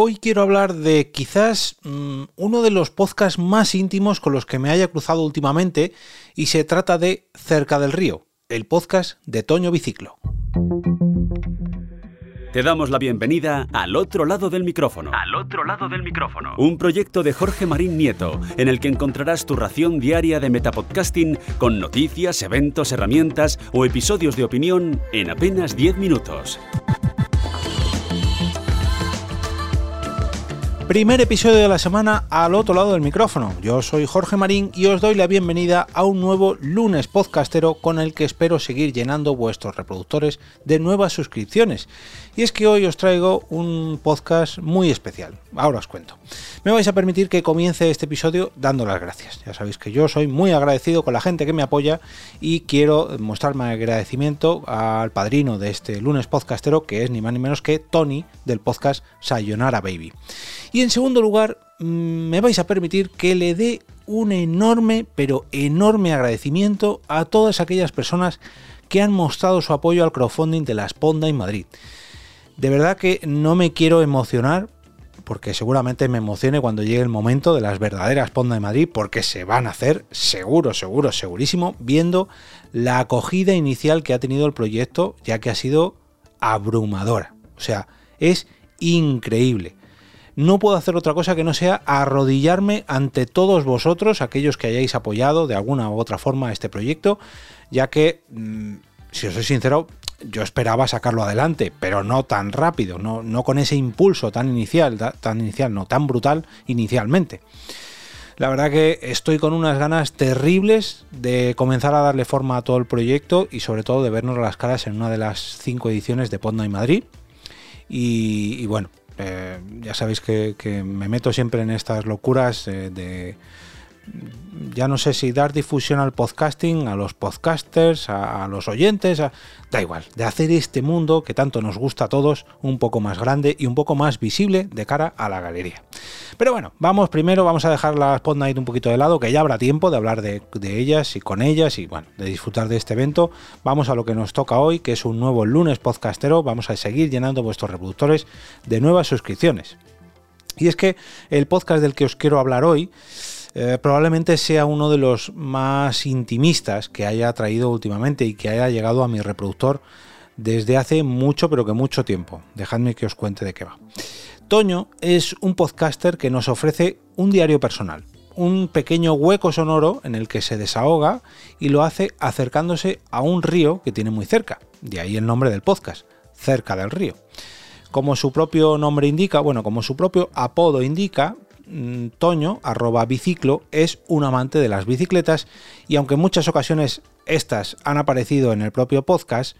hoy quiero hablar de quizás mmm, uno de los podcasts más íntimos con los que me haya cruzado últimamente y se trata de Cerca del Río, el podcast de Toño Biciclo. Te damos la bienvenida al otro lado del micrófono. Al otro lado del micrófono. Un proyecto de Jorge Marín Nieto, en el que encontrarás tu ración diaria de metapodcasting con noticias, eventos, herramientas o episodios de opinión en apenas 10 minutos. Primer episodio de la semana al otro lado del micrófono. Yo soy Jorge Marín y os doy la bienvenida a un nuevo lunes podcastero con el que espero seguir llenando vuestros reproductores de nuevas suscripciones. Y es que hoy os traigo un podcast muy especial. Ahora os cuento. Me vais a permitir que comience este episodio dando las gracias. Ya sabéis que yo soy muy agradecido con la gente que me apoya y quiero mostrarme agradecimiento al padrino de este lunes podcastero que es ni más ni menos que Tony del podcast Sayonara Baby. Y en segundo lugar, mm, me vais a permitir que le dé un enorme, pero enorme agradecimiento a todas aquellas personas que han mostrado su apoyo al crowdfunding de la Sponda en Madrid. De verdad que no me quiero emocionar, porque seguramente me emocione cuando llegue el momento de las verdaderas Sponda de Madrid, porque se van a hacer, seguro, seguro, segurísimo, viendo la acogida inicial que ha tenido el proyecto, ya que ha sido abrumadora. O sea, es increíble no puedo hacer otra cosa que no sea arrodillarme ante todos vosotros, aquellos que hayáis apoyado de alguna u otra forma este proyecto, ya que, mm, si os soy sincero, yo esperaba sacarlo adelante, pero no tan rápido, no, no con ese impulso tan inicial, tan inicial, no tan brutal inicialmente. La verdad que estoy con unas ganas terribles de comenzar a darle forma a todo el proyecto y sobre todo de vernos las caras en una de las cinco ediciones de Podno y Madrid. Y, y bueno, eh, ya sabéis que, me meto siempre en estas locuras eh, de ya no sé si dar difusión al podcasting, a los podcasters, a, los oyentes, da igual, de hacer este mundo que tanto nos gusta a todos un poco más grande y un poco más visible de cara a la galería. Pero bueno, vamos primero, vamos a dejar la Spot Night un poquito de lado, que ya habrá tiempo de hablar de, de ellas y con ellas y bueno, de disfrutar de este evento. Vamos a lo que nos toca hoy, que es un nuevo lunes podcastero. Vamos a seguir llenando vuestros reproductores de nuevas suscripciones. Y es que el podcast del que os quiero hablar hoy eh, probablemente sea uno de los más intimistas que haya traído últimamente y que haya llegado a mi reproductor desde hace mucho, pero que mucho tiempo. Dejadme que os cuente de qué va. Toño es un podcaster que nos ofrece un diario personal, un pequeño hueco sonoro en el que se desahoga y lo hace acercándose a un río que tiene muy cerca. De ahí el nombre del podcast, cerca del río. Como su propio nombre indica, bueno, como su propio apodo indica, Mm, Toño, arroba biciclo, es un amante de las bicicletas y aunque en muchas ocasiones estas han aparecido en el propio podcast,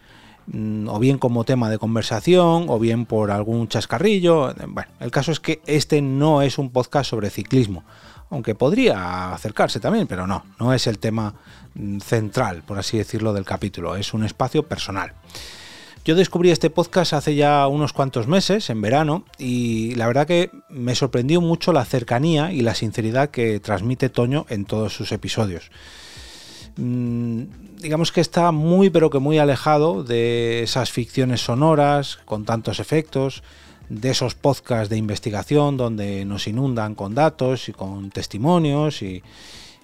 o bien como tema de conversación, o bien por algún chascarrillo, bueno, el caso es que este no es un podcast sobre ciclismo, aunque podría acercarse también, pero no, no es el tema mm, central, por así decirlo, del capítulo, es un espacio personal. Yo descubrí este podcast hace ya unos cuantos meses, en verano, y la verdad que me sorprendió mucho la cercanía y la sinceridad que transmite Toño en todos sus episodios. Digamos que está muy pero que muy alejado de esas ficciones sonoras con tantos efectos, de esos podcasts de investigación donde nos inundan con datos y con testimonios y,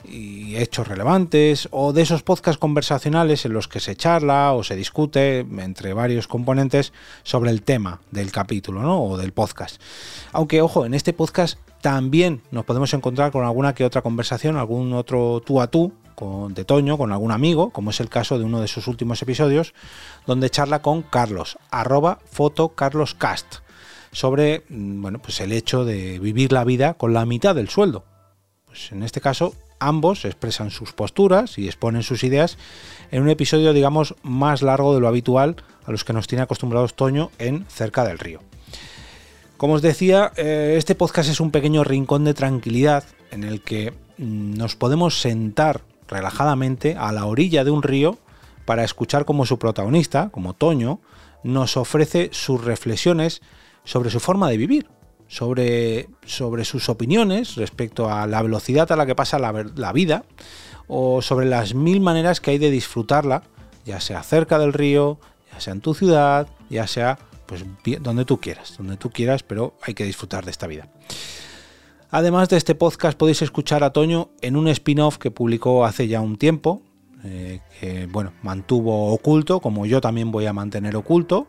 y hechos relevantes, o de esos podcasts conversacionales en los que se charla o se discute entre varios componentes sobre el tema del capítulo ¿no? o del podcast. Aunque, ojo, en este podcast también nos podemos encontrar con alguna que otra conversación, algún otro tú a tú con, de Toño, con algún amigo, como es el caso de uno de sus últimos episodios, donde charla con Carlos, arroba fotocarloscast, sobre mm, bueno, pues el hecho de vivir la vida con la mitad del sueldo. Pues en este caso ambos expresan sus posturas y exponen sus ideas en un episodio, digamos, más largo de lo habitual a los que nos tiene acostumbrados Toño en Cerca del Río. Como os decía, eh, este podcast es un pequeño rincón de tranquilidad en el que mm, nos podemos sentar relajadamente a la orilla de un río para escuchar cómo su protagonista, como Toño, nos ofrece sus reflexiones sobre su forma de vivir, sobre, sobre sus opiniones respecto a la velocidad a la que pasa la, la vida o sobre las mil maneras que hay de disfrutarla, ya sea cerca del río, ya sea en tu ciudad, ya sea pues donde tú quieras, donde tú quieras, pero hay que disfrutar de esta vida. Además de este podcast podéis escuchar a Toño en un spin-off que publicó hace ya un tiempo, eh, que bueno, mantuvo oculto, como yo también voy a mantener oculto,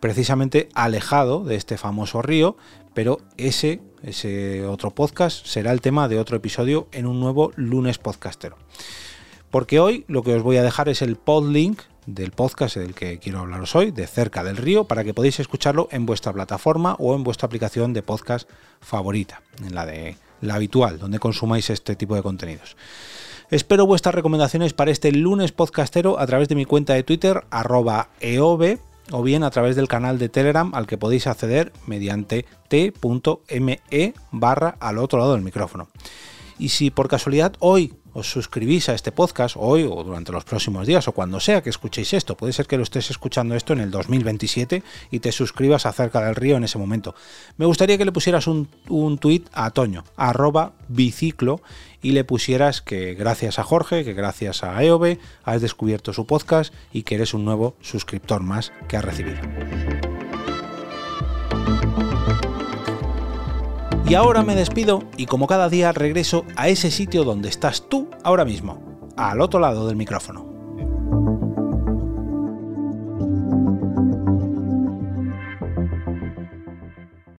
precisamente alejado de este famoso río, pero ese, ese otro podcast será el tema de otro episodio en un nuevo lunes podcastero. Porque hoy lo que os voy a dejar es el podlink del podcast del que quiero hablaros hoy, de Cerca del Río, para que podáis escucharlo en vuestra plataforma o en vuestra aplicación de podcast favorita, en la de la habitual, donde consumáis este tipo de contenidos. Espero vuestras recomendaciones para este lunes podcastero a través de mi cuenta de Twitter, arroba eob, o bien a través del canal de Telegram al que podéis acceder mediante t.me barra al otro lado del micrófono. Y si por casualidad hoy os suscribís a este podcast, hoy o durante los próximos días o cuando sea que escuchéis esto, puede ser que lo estés escuchando esto en el 2027 y te suscribas acerca del río en ese momento. Me gustaría que le pusieras un, un tuit a Toño, arroba biciclo, y le pusieras que gracias a Jorge, que gracias a EOB has descubierto su podcast y que eres un nuevo suscriptor más que has recibido. Y ahora me despido y como cada día regreso a ese sitio donde estás tú ahora mismo, al otro lado del micrófono.